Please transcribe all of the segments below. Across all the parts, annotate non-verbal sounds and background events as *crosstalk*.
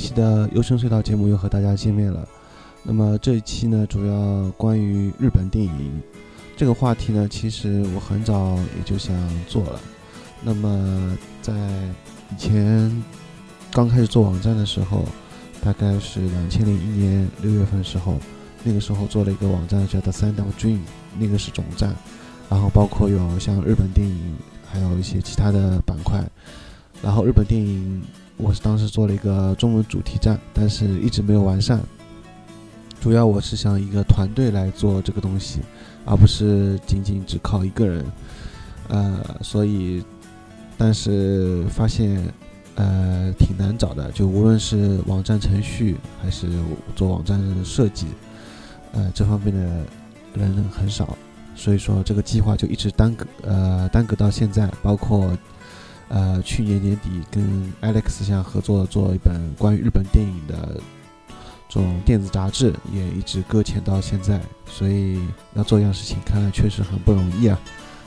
期的优声隧道节目又和大家见面了。那么这一期呢，主要关于日本电影这个话题呢，其实我很早也就想做了。那么在以前刚开始做网站的时候，大概是两千零一年六月份的时候，那个时候做了一个网站叫做 Sand of Dream，那个是总站，然后包括有像日本电影，还有一些其他的板块。然后日本电影。我是当时做了一个中文主题站，但是一直没有完善。主要我是想一个团队来做这个东西，而不是仅仅只靠一个人。呃，所以，但是发现，呃，挺难找的。就无论是网站程序还是做网站设计，呃，这方面的人很少，所以说这个计划就一直耽搁，呃，耽搁到现在，包括。呃，去年年底跟 Alex 相合作做一本关于日本电影的这种电子杂志，也一直搁浅到现在，所以要做一样事情，看来确实很不容易啊。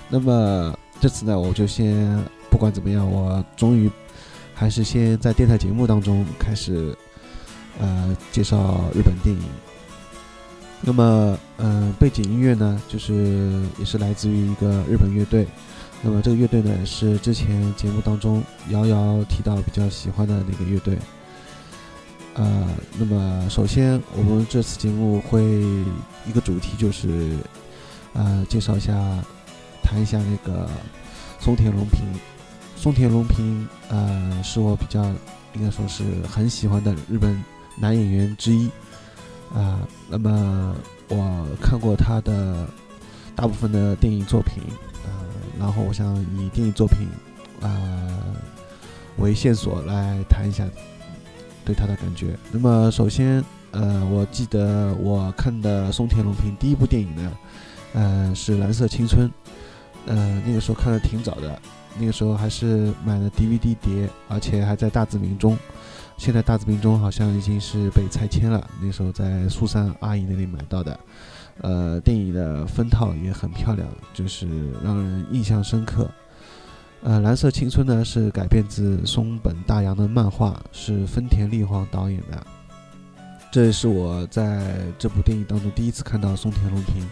那么这次呢，我就先不管怎么样，我终于还是先在电台节目当中开始呃介绍日本电影。那么，嗯，背景音乐呢，就是也是来自于一个日本乐队。那么这个乐队呢，是之前节目当中瑶瑶提到比较喜欢的那个乐队。呃，那么首先我们这次节目会一个主题就是，呃，介绍一下，谈一下那个松田龙平。松田龙平，呃，是我比较应该说是很喜欢的日本男演员之一。啊，那么我看过他的大部分的电影作品。然后我想以电影作品，呃，为线索来谈一下对他的感觉。那么首先，呃，我记得我看的松田龙平第一部电影呢，呃，是《蓝色青春》。呃，那个时候看的挺早的，那个时候还是买了 DVD 碟，而且还在大字明中。现在大字明中好像已经是被拆迁了。那时候在苏珊阿姨那里买到的。呃，电影的封套也很漂亮，就是让人印象深刻。呃，《蓝色青春》呢是改编自松本大洋的漫画，是丰田利晃导演的。这也是我在这部电影当中第一次看到松田龙平。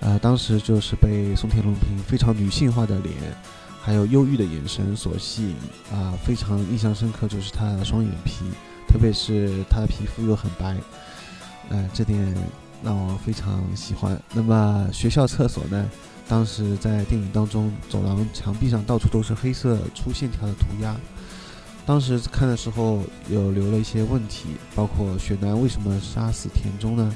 呃，当时就是被松田龙平非常女性化的脸，还有忧郁的眼神所吸引啊，非常印象深刻，就是他的双眼皮，特别是他的皮肤又很白，呃，这点。让我非常喜欢。那么学校厕所呢？当时在电影当中，走廊墙壁上到处都是黑色粗线条的涂鸦。当时看的时候有留了一些问题，包括雪男为什么杀死田中呢？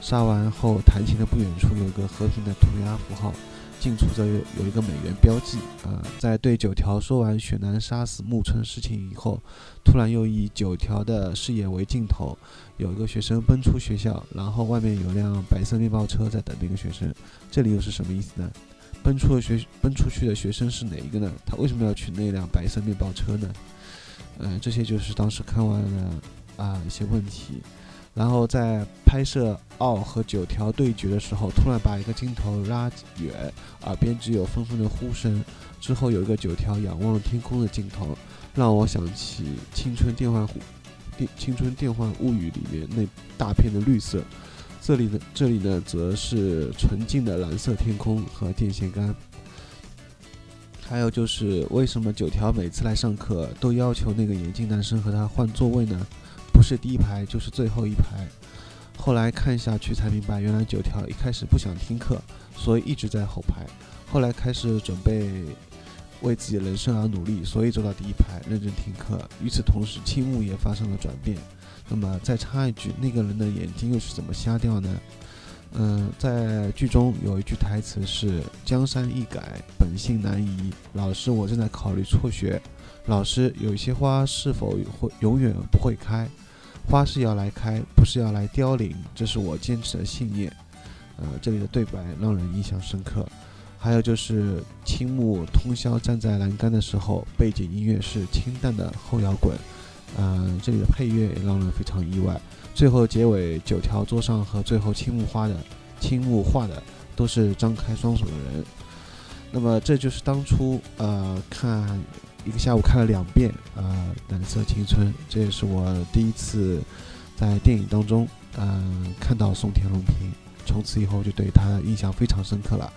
杀完后，弹琴的不远处有个和平的涂鸦符号。近处则有有一个美元标记，呃，在对九条说完雪男杀死木村事情以后，突然又以九条的视野为镜头，有一个学生奔出学校，然后外面有辆白色面包车在等那个学生，这里又是什么意思呢？奔出的学奔出去的学生是哪一个呢？他为什么要取那辆白色面包车呢？嗯，这些就是当时看完了啊一些问题。然后在拍摄奥和九条对决的时候，突然把一个镜头拉远，耳边只有纷纷的呼声。之后有一个九条仰望天空的镜头，让我想起《青春电幻电青春电幻物语》里面那大片的绿色。这里呢，这里呢，则是纯净的蓝色天空和电线杆。还有就是，为什么九条每次来上课都要求那个眼镜男生和他换座位呢？不是第一排就是最后一排，后来看下去才明白，原来九条一开始不想听课，所以一直在后排。后来开始准备为自己的人生而努力，所以走到第一排认真听课。与此同时，青木也发生了转变。那么再插一句，那个人的眼睛又是怎么瞎掉呢？嗯，在剧中有一句台词是“江山易改，本性难移”。老师，我正在考虑辍学。老师，有一些花是否会永远不会开？花是要来开，不是要来凋零，这是我坚持的信念。呃，这里的对白让人印象深刻。还有就是青木通宵站在栏杆的时候，背景音乐是清淡的后摇滚。嗯，这里的配乐也让人非常意外。最后结尾九条桌上和最后青木画的青木画的都是张开双手的人。那么这就是当初呃看一个下午看了两遍呃《蓝色青春》，这也是我第一次在电影当中嗯看到松田龙平，从此以后就对他印象非常深刻了。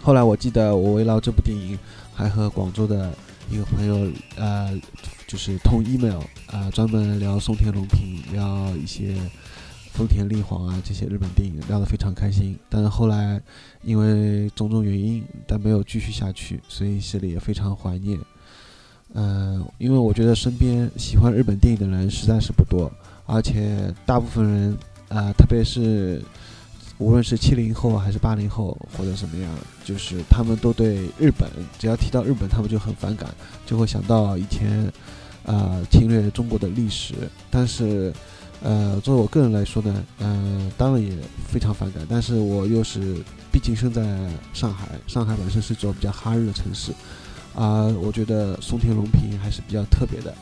后来我记得我围绕这部电影还和广州的一个朋友呃就是通 email 啊专门聊松田龙平，聊一些。丰田利皇啊，这些日本电影聊得非常开心，但是后来因为种种原因，但没有继续下去，所以心里也非常怀念。嗯，因为我觉得身边喜欢日本电影的人实在是不多，而且大部分人啊，特别是无论是七零后还是八零后或者什么样，就是他们都对日本，只要提到日本，他们就很反感，就会想到以前啊侵略中国的历史，但是。呃，作为我个人来说呢，呃，当然也非常反感，但是我又是毕竟生在上海，上海本身是座比较哈日的城市，啊，我觉得松田龙平还是比较特别的，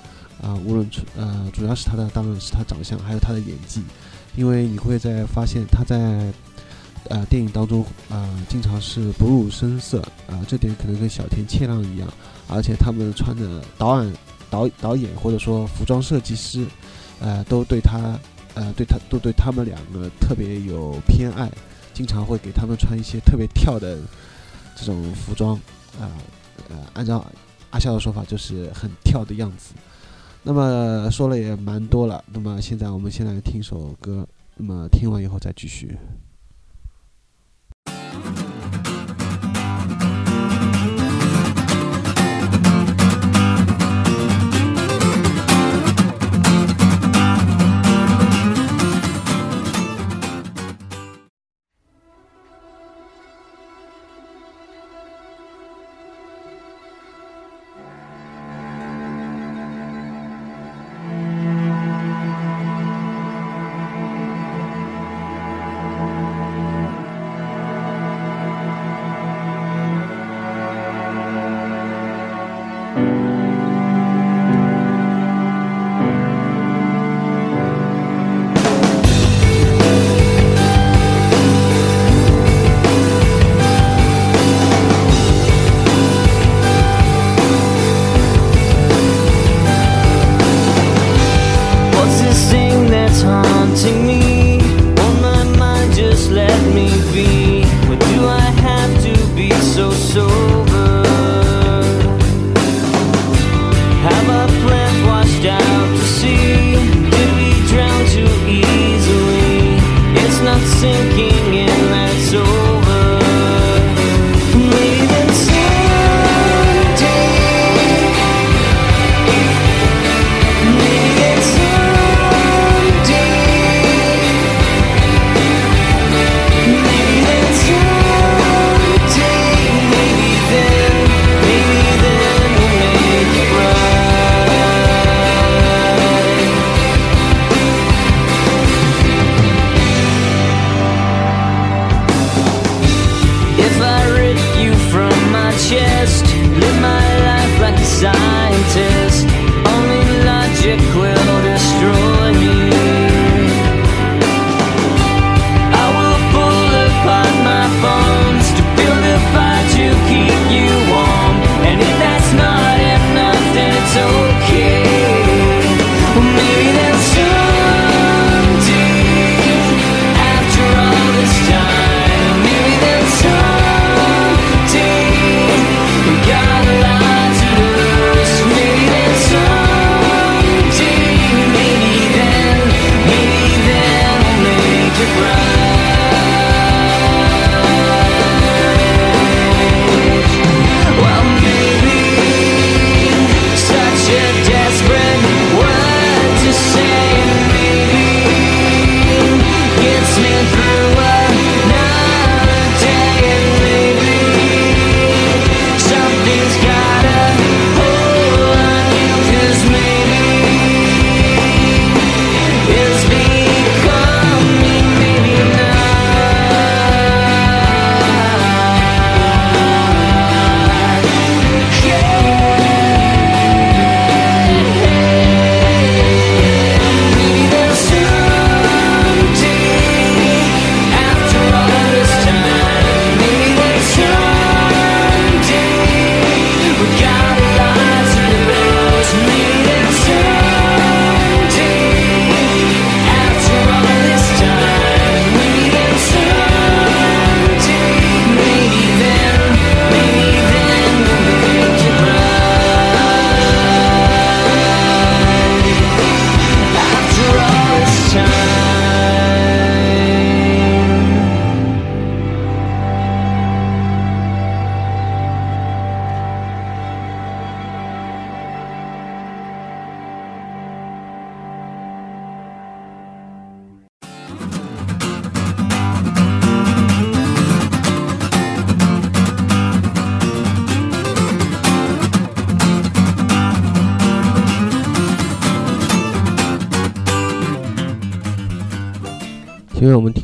啊，无论呃，主要是他的，当然是他长相，还有他的演技，因为你会在发现他在呃电影当中啊，经常是不露声色，啊，这点可能跟小田切让一样，而且他们穿的导演导导演或者说服装设计师。呃，都对他，呃，对他都对他们两个特别有偏爱，经常会给他们穿一些特别跳的这种服装，啊，呃，按照阿笑的说法，就是很跳的样子。那么说了也蛮多了，那么现在我们先来听首歌，那么听完以后再继续。Live my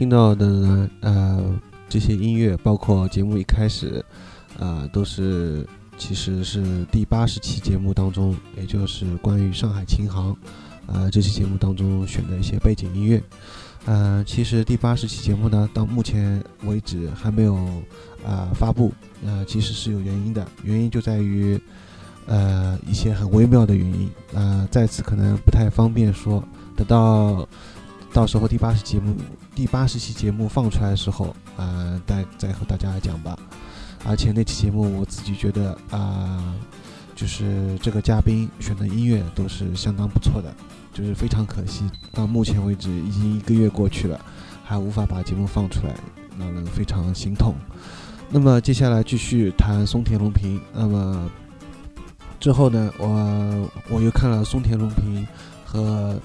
听到的呢，呃，这些音乐，包括节目一开始，啊，都是其实是第八十期节目当中，也就是关于上海琴行，啊，这期节目当中选的一些背景音乐。呃，其实第八十期节目呢，到目前为止还没有啊发布，呃，其实是有原因的，原因就在于，呃，一些很微妙的原因，啊，在此可能不太方便说，等到。到时候第八十节目，第八十期节目放出来的时候，啊，再再和大家讲吧。而且那期节目我自己觉得啊，就是这个嘉宾选的音乐都是相当不错的，就是非常可惜，到目前为止已经一个月过去了，还无法把节目放出来，让人非常心痛。那么接下来继续谈松田龙平。那么之后呢，我我又看了松田龙平和。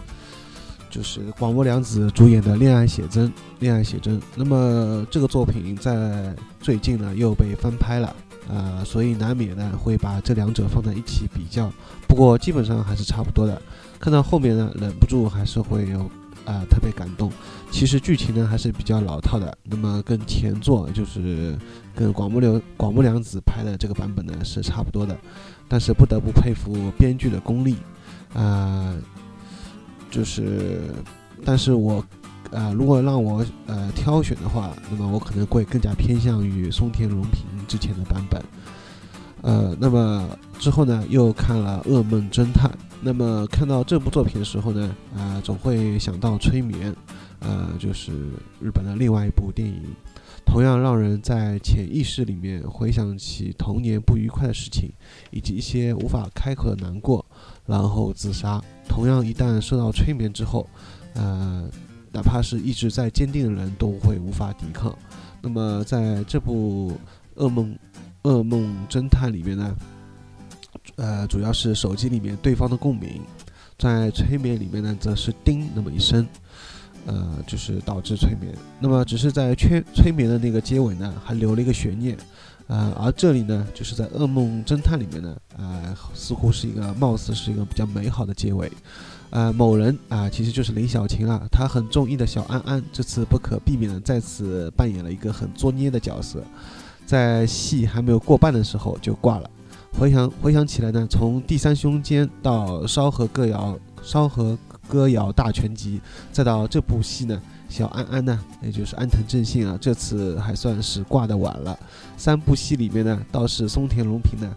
就是广末凉子主演的《恋爱写真》，《恋爱写真》。那么这个作品在最近呢又被翻拍了，啊，所以难免呢会把这两者放在一起比较。不过基本上还是差不多的。看到后面呢，忍不住还是会有啊特别感动。其实剧情呢还是比较老套的，那么跟前作就是跟广末凉广末凉子拍的这个版本呢是差不多的。但是不得不佩服编剧的功力，啊。就是，但是我，呃，如果让我呃挑选的话，那么我可能会更加偏向于松田龙平之前的版本，呃，那么之后呢，又看了《噩梦侦探》，那么看到这部作品的时候呢，啊，总会想到《催眠》，呃，就是日本的另外一部电影，同样让人在潜意识里面回想起童年不愉快的事情，以及一些无法开口的难过。然后自杀。同样，一旦受到催眠之后，呃，哪怕是意志再坚定的人都会无法抵抗。那么，在这部《噩梦噩梦侦探》里面呢，呃，主要是手机里面对方的共鸣，在催眠里面呢，则是叮那么一声，呃，就是导致催眠。那么，只是在催催眠的那个结尾呢，还留了一个悬念。呃，而这里呢，就是在《噩梦侦探》里面呢，呃，似乎是一个貌似是一个比较美好的结尾。呃，某人啊，其实就是林小晴啊，她很中意的小安安，这次不可避免的再次扮演了一个很作孽的角色，在戏还没有过半的时候就挂了。回想回想起来呢，从第三胸间到烧和歌谣，烧和歌谣大全集，再到这部戏呢。小安安呢，也就是安藤正信啊，这次还算是挂的晚了。三部戏里面呢，倒是松田龙平呢，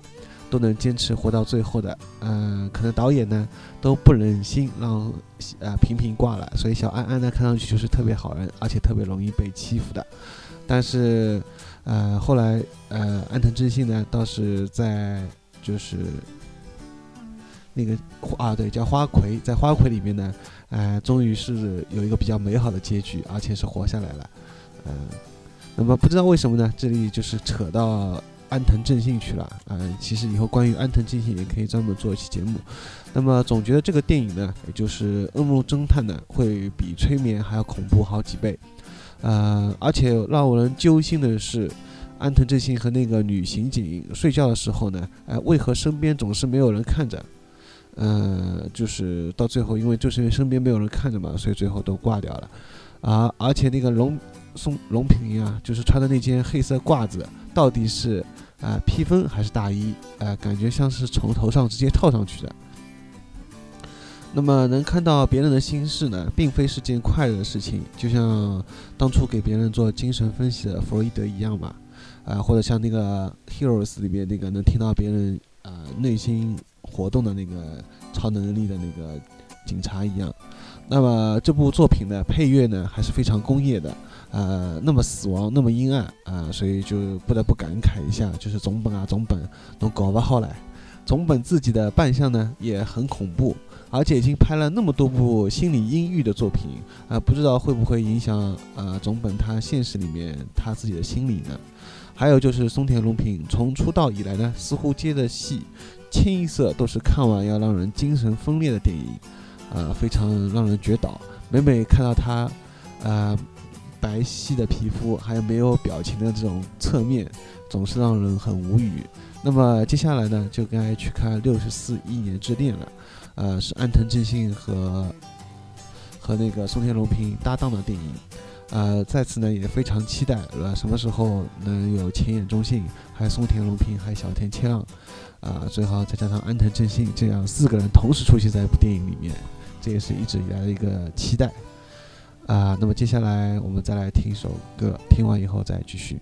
都能坚持活到最后的。嗯，可能导演呢都不忍心让呃平平挂了，所以小安安呢看上去就是特别好人，而且特别容易被欺负的。但是，呃，后来呃安藤正信呢倒是在就是那个啊对叫花魁，在花魁里面呢。哎，终于是有一个比较美好的结局，而且是活下来了。嗯，那么不知道为什么呢？这里就是扯到安藤正信去了。嗯，其实以后关于安藤正信也可以专门做一期节目。那么总觉得这个电影呢，也就是《噩梦侦探》呢，会比《催眠》还要恐怖好几倍。呃，而且让我人揪心的是，安藤正信和那个女刑警睡觉的时候呢，哎，为何身边总是没有人看着？嗯，就是到最后，因为就是因为身边没有人看着嘛，所以最后都挂掉了。啊，而且那个龙松龙平啊，就是穿的那件黑色褂子，到底是啊披风还是大衣？啊，感觉像是从头上直接套上去的。那么能看到别人的心事呢，并非是件快乐的事情，就像当初给别人做精神分析的弗洛伊德一样嘛。啊，或者像那个《Heroes》里面那个能听到别人啊内心。活动的那个超能力的那个警察一样，那么这部作品的配乐呢还是非常工业的，呃，那么死亡，那么阴暗啊，所以就不得不感慨一下，就是总本啊总本都搞不好来，总本自己的扮相呢也很恐怖，而且已经拍了那么多部心理阴郁的作品啊，不知道会不会影响呃总本他现实里面他自己的心理呢？还有就是松田龙平从出道以来呢，似乎接的戏。清一色都是看完要让人精神分裂的电影，呃，非常让人觉倒。每每看到他，呃，白皙的皮肤还有没有表情的这种侧面，总是让人很无语。那么接下来呢，就该去看《六十四亿年之恋》了，呃，是安藤正信和和那个松田龙平搭档的电影。呃，再次呢也非常期待，呃，什么时候能有前野中信，还有松田龙平，还有小田切让，啊，最好再加上安藤正信，这样四个人同时出现在一部电影里面，这也是一直以来的一个期待。啊，那么接下来我们再来听一首歌，听完以后再继续。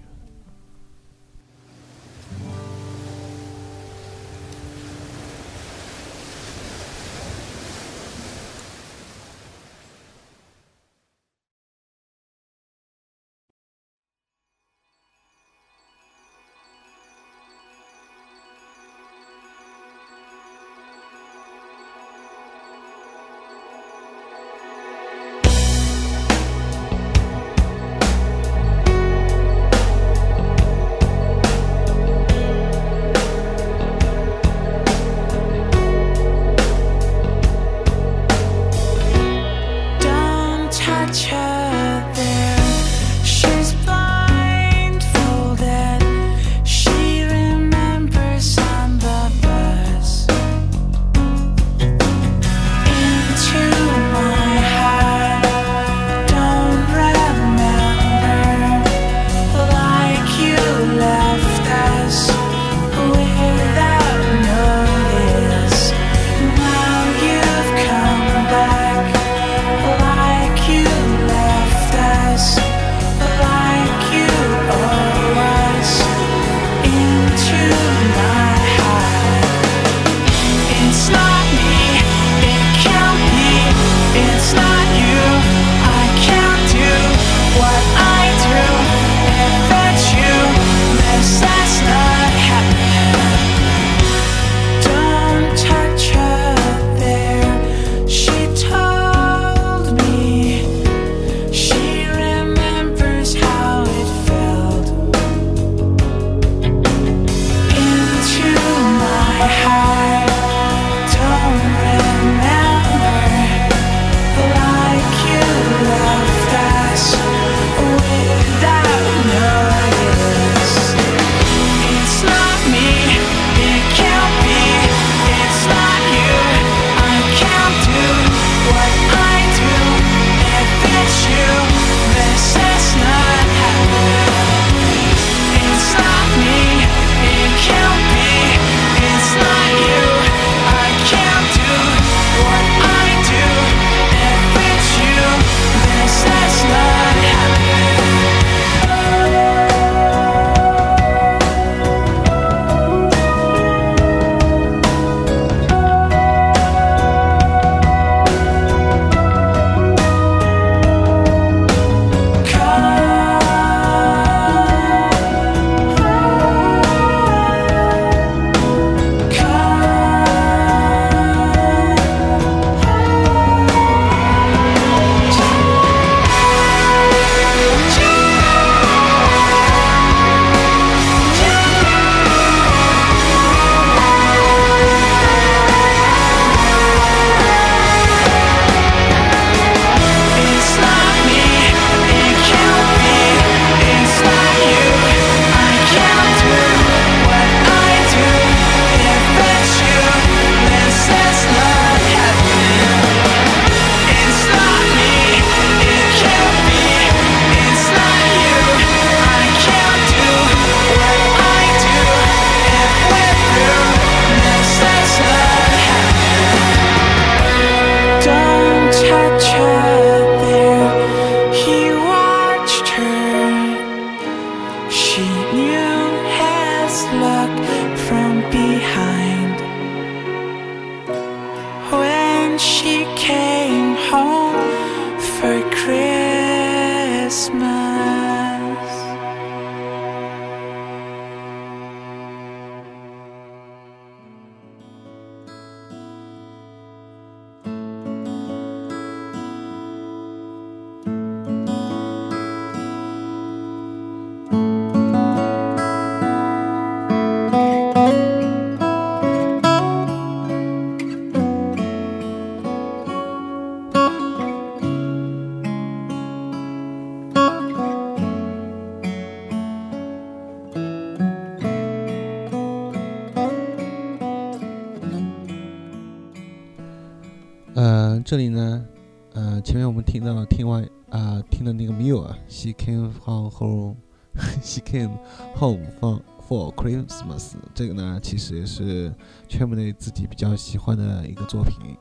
这里呢，呃，前面我们听到听完啊听的那个 Miu 啊，She came home *laughs* home，She came home for for Christmas，这个呢其实也是圈妹内自己比较喜欢的一个作品。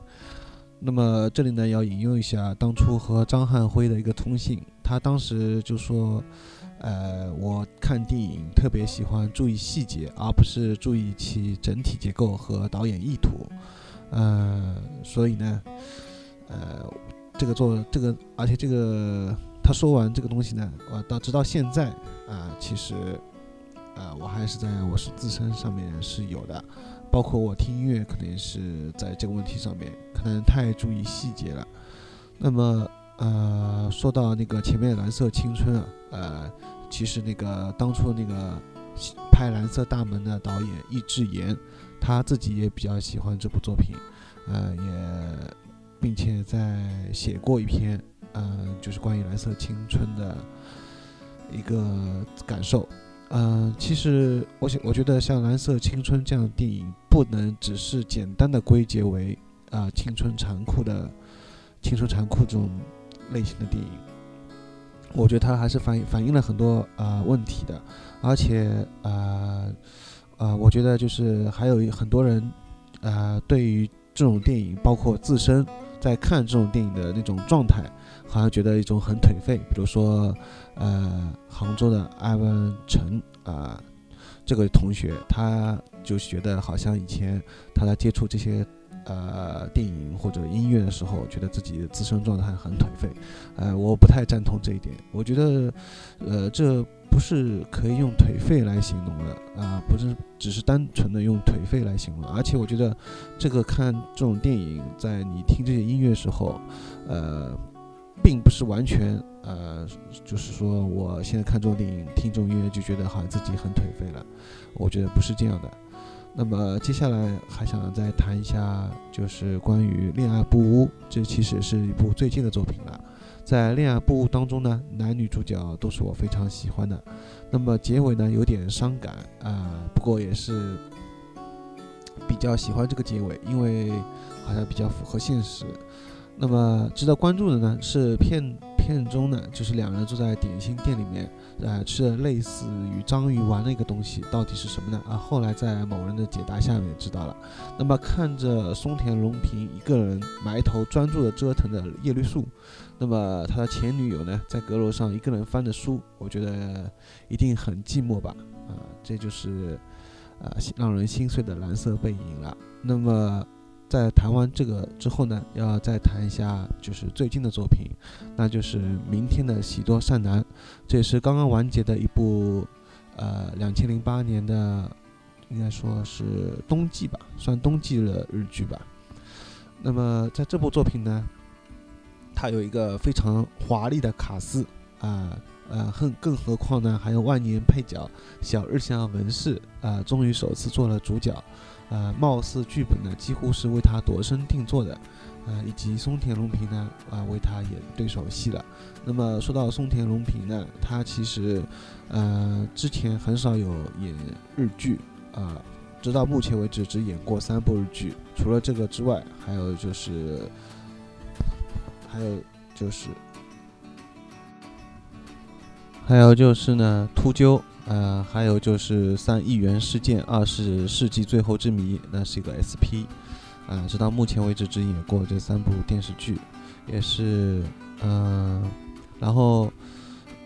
那么这里呢要引用一下当初和张汉辉的一个通信，他当时就说。呃，我看电影特别喜欢注意细节，而不是注意其整体结构和导演意图。呃，所以呢，呃，这个做这个，而且这个他说完这个东西呢，我到直到现在啊，其实啊，我还是在我是自身上面是有的，包括我听音乐，可能是在这个问题上面可能太注意细节了。那么。呃，说到那个前面蓝色青春啊，呃，其实那个当初那个拍蓝色大门的导演易智言，他自己也比较喜欢这部作品，呃，也并且在写过一篇，呃，就是关于蓝色青春的一个感受。嗯，其实我想，我觉得像蓝色青春这样的电影，不能只是简单的归结为啊青春残酷的青春残酷这种。类型的电影，我觉得它还是反反映了很多啊问题的，而且啊啊，我觉得就是还有很多人啊，对于这种电影，包括自身在看这种电影的那种状态，好像觉得一种很颓废。比如说，呃，杭州的艾文成啊，这个同学，他就觉得好像以前他在接触这些。呃，电影或者音乐的时候，觉得自己的自身状态很颓废，呃，我不太赞同这一点。我觉得，呃，这不是可以用颓废来形容的啊，不是只是单纯的用颓废来形容。而且我觉得，这个看这种电影，在你听这些音乐时候，呃，并不是完全呃，就是说我现在看这种电影，听这种音乐就觉得好像自己很颓废了。我觉得不是这样的。那么接下来还想再谈一下，就是关于《恋爱不污》，这其实是一部最近的作品了。在《恋爱不误》当中呢，男女主角都是我非常喜欢的。那么结尾呢，有点伤感啊，不过也是比较喜欢这个结尾，因为好像比较符合现实。那么值得关注的呢，是片。片中呢，就是两人坐在点心店里面，呃，吃了类似于章鱼丸的一个东西，到底是什么呢？啊，后来在某人的解答下面知道了。那么看着松田龙平一个人埋头专注的折腾的叶绿素，那么他的前女友呢，在阁楼上一个人翻着书，我觉得一定很寂寞吧？啊，这就是啊让人心碎的蓝色背影了。那么。在谈完这个之后呢，要再谈一下就是最近的作品，那就是明天的喜多善男，这也是刚刚完结的一部，呃，两千零八年的，应该说是冬季吧，算冬季的日剧吧。那么在这部作品呢，它有一个非常华丽的卡斯啊，呃，更更何况呢，还有万年配角小日向文世啊，终于首次做了主角。呃，貌似剧本呢几乎是为他度身定做的，呃，以及松田龙平呢啊为他演对手戏了。那么说到松田龙平呢，他其实呃之前很少有演日剧啊，直到目前为止只演过三部日剧。除了这个之外，还有就是还有就是还有就是呢秃鹫。呃，还有就是三亿元事件，二是世纪最后之谜，那是一个 SP，啊，直到目前为止只演过这三部电视剧，也是，嗯，然后，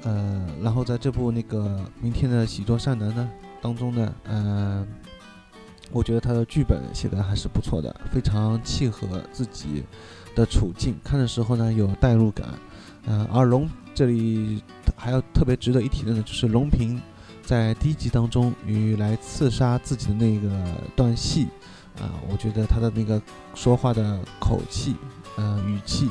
呃，然后在这部那个明天的喜多善男呢当中呢，嗯，我觉得他的剧本写的还是不错的，非常契合自己的处境，看的时候呢有代入感，嗯，而龙这里还要特别值得一提的呢，就是龙平。在第一集当中，与来刺杀自己的那个段戏，啊，我觉得他的那个说话的口气，呃，语气，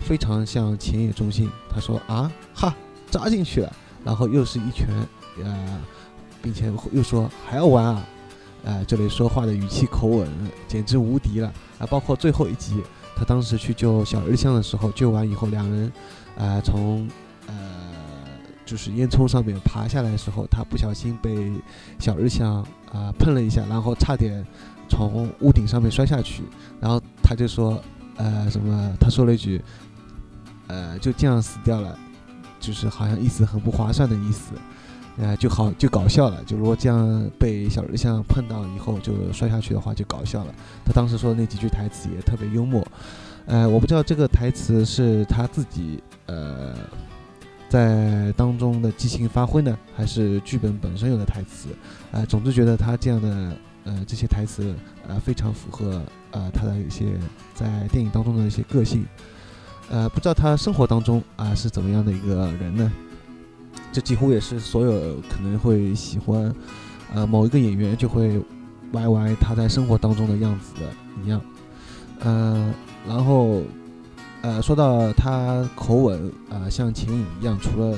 非常像前野忠信。他说啊，哈，扎进去了，然后又是一拳，呃，并且又说还要玩啊，呃，这里说话的语气口吻简直无敌了啊！包括最后一集，他当时去救小日向的时候，救完以后，两人，啊，从，就是烟囱上面爬下来的时候，他不小心被小日向啊碰了一下，然后差点从屋顶上面摔下去。然后他就说，呃，什么？他说了一句，呃，就这样死掉了，就是好像意思很不划算的意思，呃，就好就搞笑了。就如果这样被小日向碰到以后就摔下去的话，就搞笑了。他当时说的那几句台词也特别幽默，呃，我不知道这个台词是他自己呃在当中的即兴发挥呢，还是剧本本身有的台词，呃，总之觉得他这样的呃这些台词呃非常符合呃他的一些在电影当中的一些个性。呃，不知道他生活当中啊是怎么样的一个人呢？这几乎也是所有可能会喜欢，呃，某一个演员就会歪歪他在生活当中的样子的一样。呃，然后呃，说到他口吻啊，像钱影一样，除了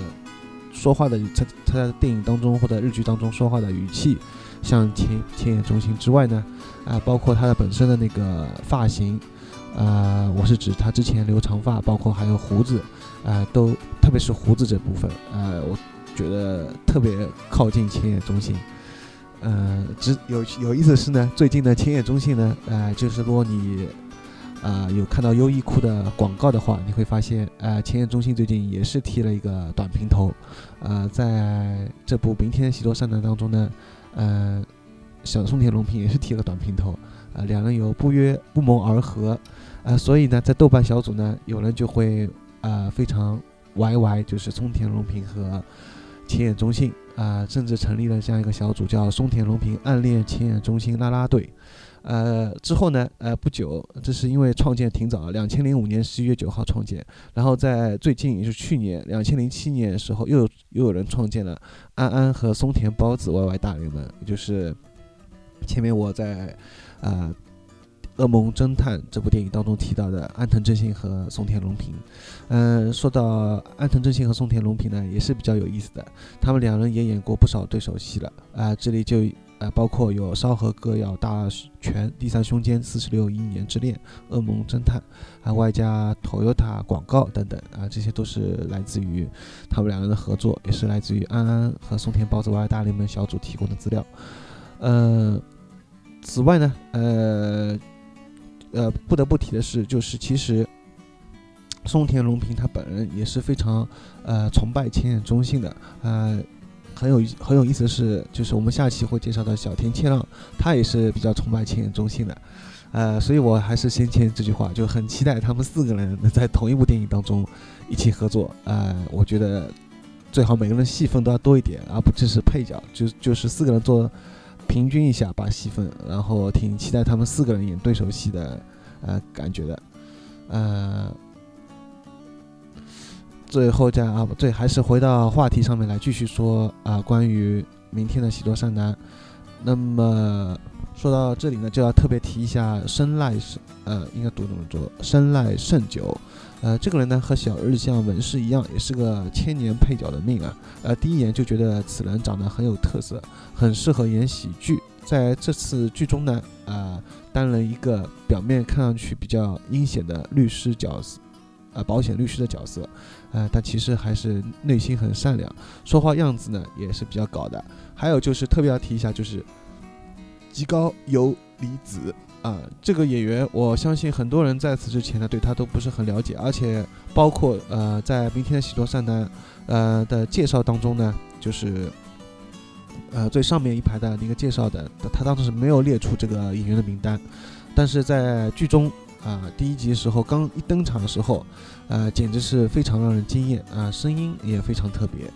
说话的他他在电影当中或者日剧当中说话的语气像钱钱野中心之外呢，啊，包括他的本身的那个发型。呃，我是指他之前留长发，包括还有胡子，呃，都特别是胡子这部分，呃，我觉得特别靠近千野中心。呃，只有有意思是呢，最近的千野中心呢，呃，就是如果你啊有看到优衣库的广告的话，你会发现，呃，千野中心最近也是剃了一个短平头。呃，在这部《明天的喜多善男》当中呢，呃，小松田龙平也是剃了短平头。啊，两人有不约不谋而合，啊，所以呢，在豆瓣小组呢，有人就会啊非常 YY，就是松田龙平和前野忠信啊，甚至成立了这样一个小组，叫松田龙平暗恋前野忠信啦啦队。呃，之后呢，呃，不久，这是因为创建挺早，两千零五年十一月九号创建，然后在最近，也就是去年两千零七年的时候，又又有人创建了安安和松田包子 YY 大联盟，也就是前面我在。呃，《噩梦侦探》这部电影当中提到的安藤正信和松田龙平，嗯，说到安藤正信和松田龙平呢，也是比较有意思的。他们两人也演过不少对手戏了啊，这里就啊包括有《烧和歌谣大全》《第三胸间》《四十六亿年之恋》《噩梦侦探》，还外加 Toyota 广告等等啊，这些都是来自于他们两人的合作，也是来自于安安和松田包子 Y 大联盟小组提供的资料，嗯。此外呢，呃，呃，不得不提的是，就是其实松田龙平他本人也是非常呃崇拜千眼中信的，呃，很有很有意思的是，就是我们下期会介绍的小田切让，他也是比较崇拜千眼中信的，呃，所以我还是先签这句话，就很期待他们四个人能在同一部电影当中一起合作，呃，我觉得最好每个人戏份都要多一点，而不只是配角，就就是四个人做。平均一下把戏份，然后挺期待他们四个人演对手戏的，呃，感觉的，呃，最后再啊，对，还是回到话题上面来继续说啊，关于明天的喜多善男。那么说到这里呢，就要特别提一下生赖是，呃，应该读怎么读？生赖胜久。呃，这个人呢和小日向文世一样，也是个千年配角的命啊。呃，第一眼就觉得此人长得很有特色，很适合演喜剧。在这次剧中呢，啊，担任一个表面看上去比较阴险的律师角色，呃，保险律师的角色，呃，但其实还是内心很善良，说话样子呢也是比较搞的。还有就是特别要提一下，就是极高游离子。啊，这个演员，我相信很多人在此之前呢，对他都不是很了解，而且包括呃，在明天的喜多善男，呃的介绍当中呢，就是呃最上面一排的那个介绍的，他当时是没有列出这个演员的名单，但是在剧中啊第一集的时候刚一登场的时候，呃简直是非常让人惊艳啊，声音也非常特别。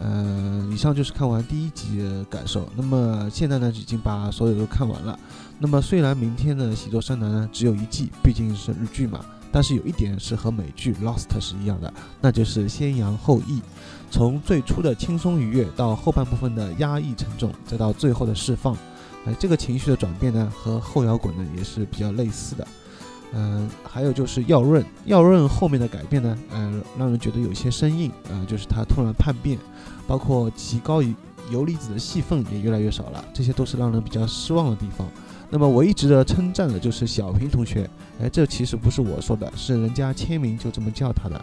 呃，以上就是看完第一集的感受。那么现在呢，已经把所有都看完了。那么虽然明天的《喜多山南》呢只有一季，毕竟是日剧嘛，但是有一点是和美剧《Lost》是一样的，那就是先扬后抑。从最初的轻松愉悦，到后半部分的压抑沉重，再到最后的释放，哎，这个情绪的转变呢，和后摇滚呢也是比较类似的。嗯，还有就是耀润，耀润后面的改变呢，呃，让人觉得有些生硬，呃，就是他突然叛变，包括极高于游离子的戏份也越来越少了，这些都是让人比较失望的地方。那么我一直的称赞的就是小平同学，哎，这其实不是我说的，是人家签名就这么叫他的。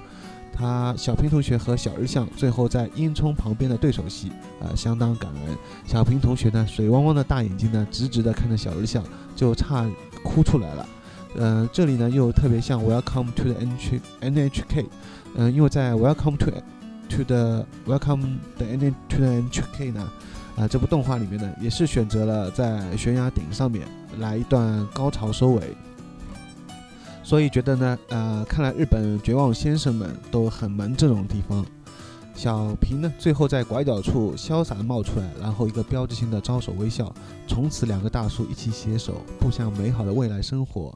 他小平同学和小日向最后在烟囱旁边的对手戏，呃，相当感人。小平同学呢，水汪汪的大眼睛呢，直直的看着小日向，就差哭出来了。呃，这里呢又特别像 Welcome to the NH NHK，嗯，因为在 Welcome to to the Welcome the N to the NHK 呢，啊，这部动画里面呢也是选择了在悬崖顶上面来一段高潮收尾。所以觉得呢，呃，看来日本绝望先生们都很萌这种地方。小平呢，最后在拐角处潇洒的冒出来，然后一个标志性的招手微笑，从此两个大叔一起携手步向美好的未来生活。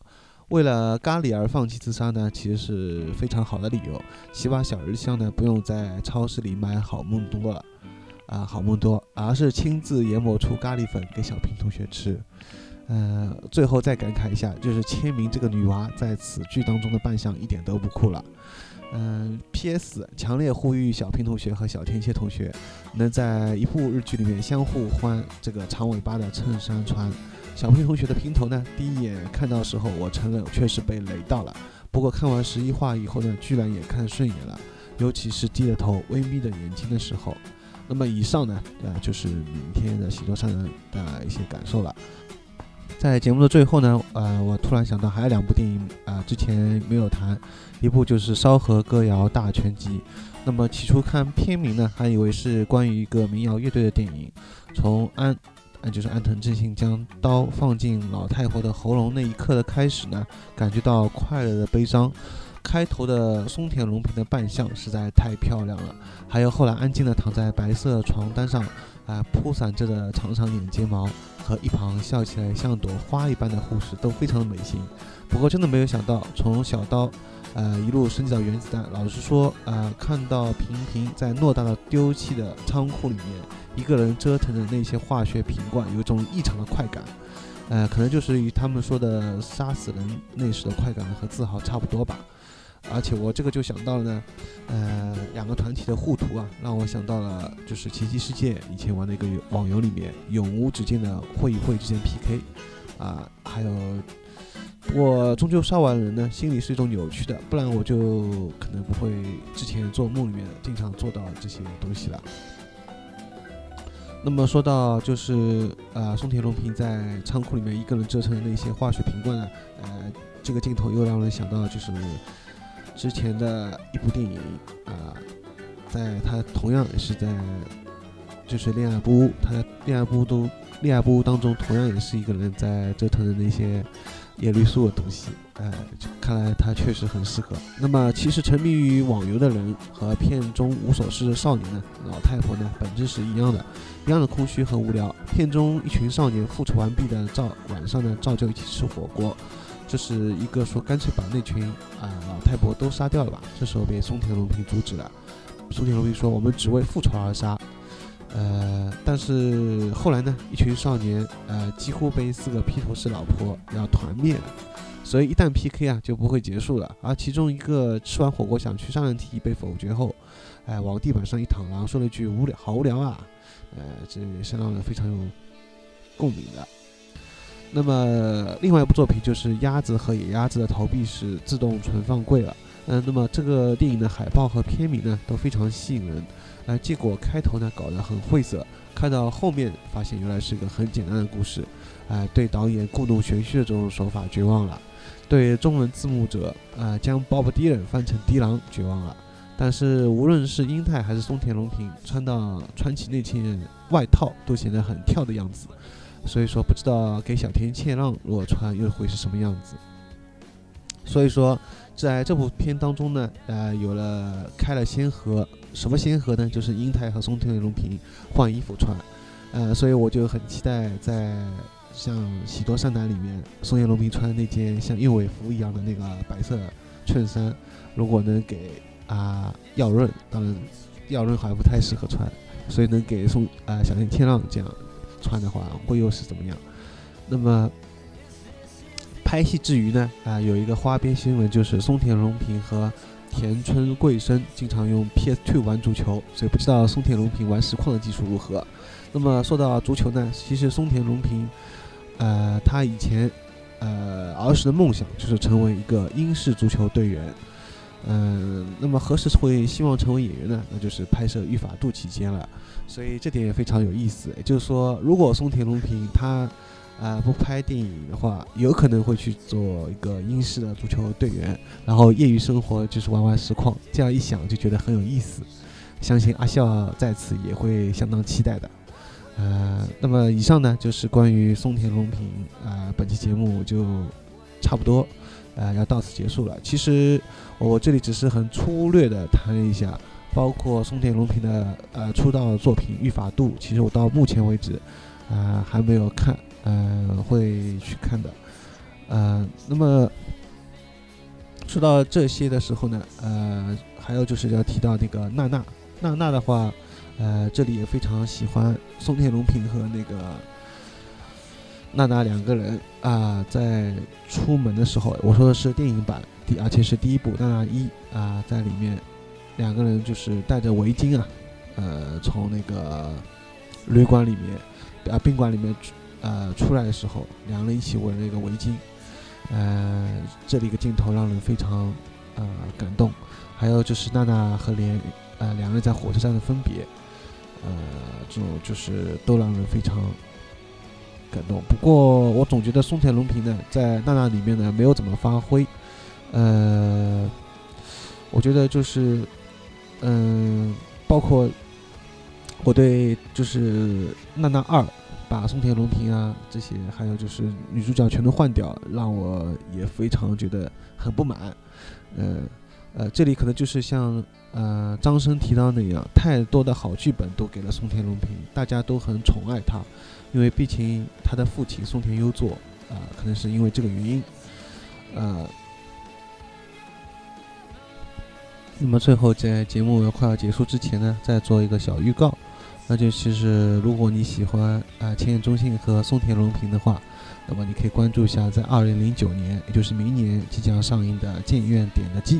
为了咖喱而放弃自杀呢，其实是非常好的理由。希望小日向呢，不用在超市里买好梦多了，啊，好梦多，而是亲自研磨出咖喱粉给小平同学吃。呃，最后再感慨一下，就是签名这个女娃在此剧当中的扮相一点都不酷了。嗯，P.S. 强烈呼吁小平同学和小天蝎同学能在一部日剧里面相互换这个长尾巴的衬衫穿。小平同学的平头呢，第一眼看到时候，我承认确实被雷到了。不过看完十一话以后呢，居然也看顺眼了，尤其是低着头、微眯着眼睛的时候。那么以上呢，呃，就是明天的喜多上人的一些感受了。在节目的最后呢，呃，我突然想到还有两部电影啊，之前没有谈，一部就是《烧河歌谣大全集》。那么起初看片名呢，还以为是关于一个民谣乐队的电影。从安，就是安藤正信将刀放进老太婆的喉咙那一刻的开始呢，感觉到快乐的悲伤。开头的松田龙平的扮相实在太漂亮了，还有后来安静的躺在白色床单上。啊，铺散着的长长眼睫毛和一旁笑起来像朵花一般的护士都非常的美型。不过真的没有想到，从小刀，呃，一路升级到原子弹。老实说，呃，看到平平在偌大的丢弃的仓库里面一个人折腾的那些化学瓶罐，有一种异常的快感。呃，可能就是与他们说的杀死人那时的快感和自豪差不多吧。而且我这个就想到了呢，呃，两个团体的互图啊，让我想到了就是奇迹世界以前玩的一个网游里面永无止境的会与会之间 PK，啊，还有，我终究杀完人呢，心里是一种扭曲的，不然我就可能不会之前做梦里面经常做到这些东西了。那么说到就是呃，松田龙平在仓库里面一个人折腾的那些化学瓶罐呢，呃，这个镜头又让人想到就是。之前的一部电影啊，在他同样也是在，就是恋爱不误，他在恋爱不误都恋爱不误当中，同样也是一个人在折腾的那些叶绿素的东西，哎，看来他确实很适合。那么，其实沉迷于网游的人和片中无所事的少年呢，老太婆呢，本质是一样的，一样的空虚和无聊。片中一群少年复仇完毕的照晚上呢，照旧一起吃火锅。这是一个说干脆把那群啊老太婆都杀掉了吧？这时候被松田龙平阻止了。松田龙平说：“我们只为复仇而杀。”呃，但是后来呢，一群少年呃几乎被四个披头士老婆要团灭了。所以一旦 PK 啊就不会结束了。而其中一个吃完火锅想去杀人提议被否决后，哎往地板上一躺，然后说了一句：“无聊，好无聊啊！”呃，这也是让人非常有共鸣的。那么，另外一部作品就是《鸭子和野鸭子的投币式自动存放柜》了。嗯，那么这个电影的海报和片名呢都非常吸引人。呃，结果开头呢搞得很晦涩，看到后面发现原来是一个很简单的故事。哎，对导演故弄玄虚的这种手法绝望了，对中文字幕者啊将 Bob Dylan 翻成迪郎绝望了。但是无论是英泰还是松田龙平，穿到穿起那件外套都显得很跳的样子。所以说，不知道给小田切让如果穿又会是什么样子。所以说，在这部片当中呢，呃，有了开了先河，什么先河呢？就是英台和松田龙平换衣服穿，呃，所以我就很期待在像《喜多善男》里面，松田龙平穿那件像燕尾服一样的那个白色衬衫，如果能给啊耀润，当然耀润好像不太适合穿，所以能给松啊小田切让这样。穿的话会又是怎么样？那么拍戏之余呢？啊，有一个花边新闻就是松田龙平和田村贵生经常用 PS2 玩足球，所以不知道松田龙平玩实况的技术如何。那么说到足球呢，其实松田龙平，呃，他以前呃儿时的梦想就是成为一个英式足球队员。嗯，那么何时会希望成为演员呢？那就是拍摄《御法度》期间了。所以这点也非常有意思，也就是说，如果松田龙平他，啊，不拍电影的话，有可能会去做一个英式的足球队员，然后业余生活就是玩玩实况。这样一想就觉得很有意思，相信阿笑在此也会相当期待的。呃，那么以上呢就是关于松田龙平啊，本期节目就差不多，呃，要到此结束了。其实我这里只是很粗略的谈了一下，包括松田龙平的呃出道作品《御法度》，其实我到目前为止啊还没有看。嗯，会去看的。呃，那么说到这些的时候呢，呃，还有就是要提到那个娜娜，娜娜的话，呃，这里也非常喜欢松田龙平和那个娜娜两个人啊，在出门的时候，我说的是电影版，第而且是第一部娜娜一啊，在里面两个人就是戴着围巾啊，呃，从那个旅馆里面啊宾馆里面。呃，出来的时候，两人一起围了一个围巾，呃，这里一个镜头让人非常呃感动。还有就是娜娜和莲，呃，两人在火车站的分别，呃，这种就是都让人非常感动。不过我总觉得松田龙平呢，在娜娜里面呢没有怎么发挥，呃，我觉得就是，嗯，包括我对就是娜娜二。把松田龙平啊这些，还有就是女主角全都换掉，让我也非常觉得很不满。呃呃，这里可能就是像呃张生提到那样，太多的好剧本都给了松田龙平，大家都很宠爱他，因为毕竟他的父亲松田优作啊，可能是因为这个原因。呃，那么最后在节目快要结束之前呢，再做一个小预告。那就其实，如果你喜欢啊千叶中信和松田龙平的话，那么你可以关注一下，在二零零九年，也就是明年即将上映的《剑院点的记》，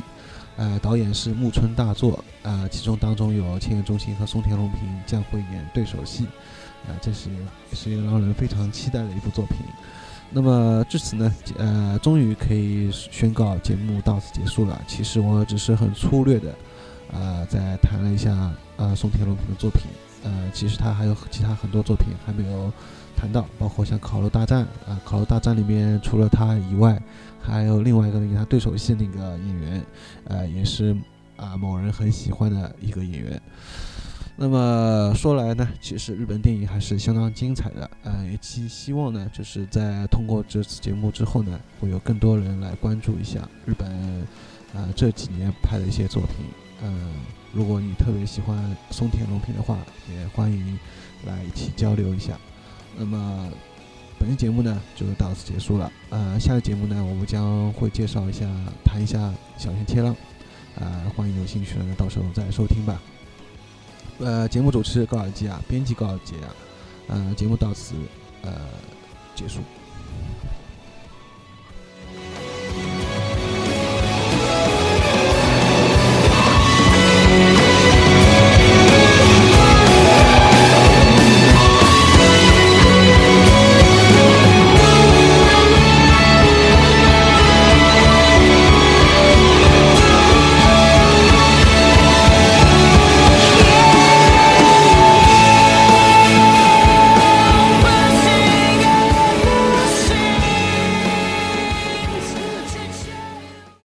呃，导演是木村大作，啊，其中当中有千叶中信和松田龙平将会演对手戏，啊，这是也是一个让人非常期待的一部作品。那么至此呢，呃，终于可以宣告节目到此结束了。其实我只是很粗略的，啊，在谈了一下啊松田龙平的作品。呃，其实他还有其他很多作品还没有谈到，包括像《烤肉大战》啊，《烤肉大战》里面除了他以外，还有另外一个跟他对手戏那个演员，呃，也是啊某人很喜欢的一个演员。那么说来呢，其实日本电影还是相当精彩的，呃，也希希望呢，就是在通过这次节目之后呢，会有更多人来关注一下日本，呃，这几年拍的一些作品，嗯。如果你特别喜欢松田龙平的话，也欢迎来一起交流一下。那么，本期节目呢就到此结束了。呃，下个节目呢，我们将会介绍一下，谈一下小田切浪。呃，欢迎有兴趣的到时候再收听吧。呃，节目主持高尔基啊，编辑高尔基啊。呃，节目到此呃结束。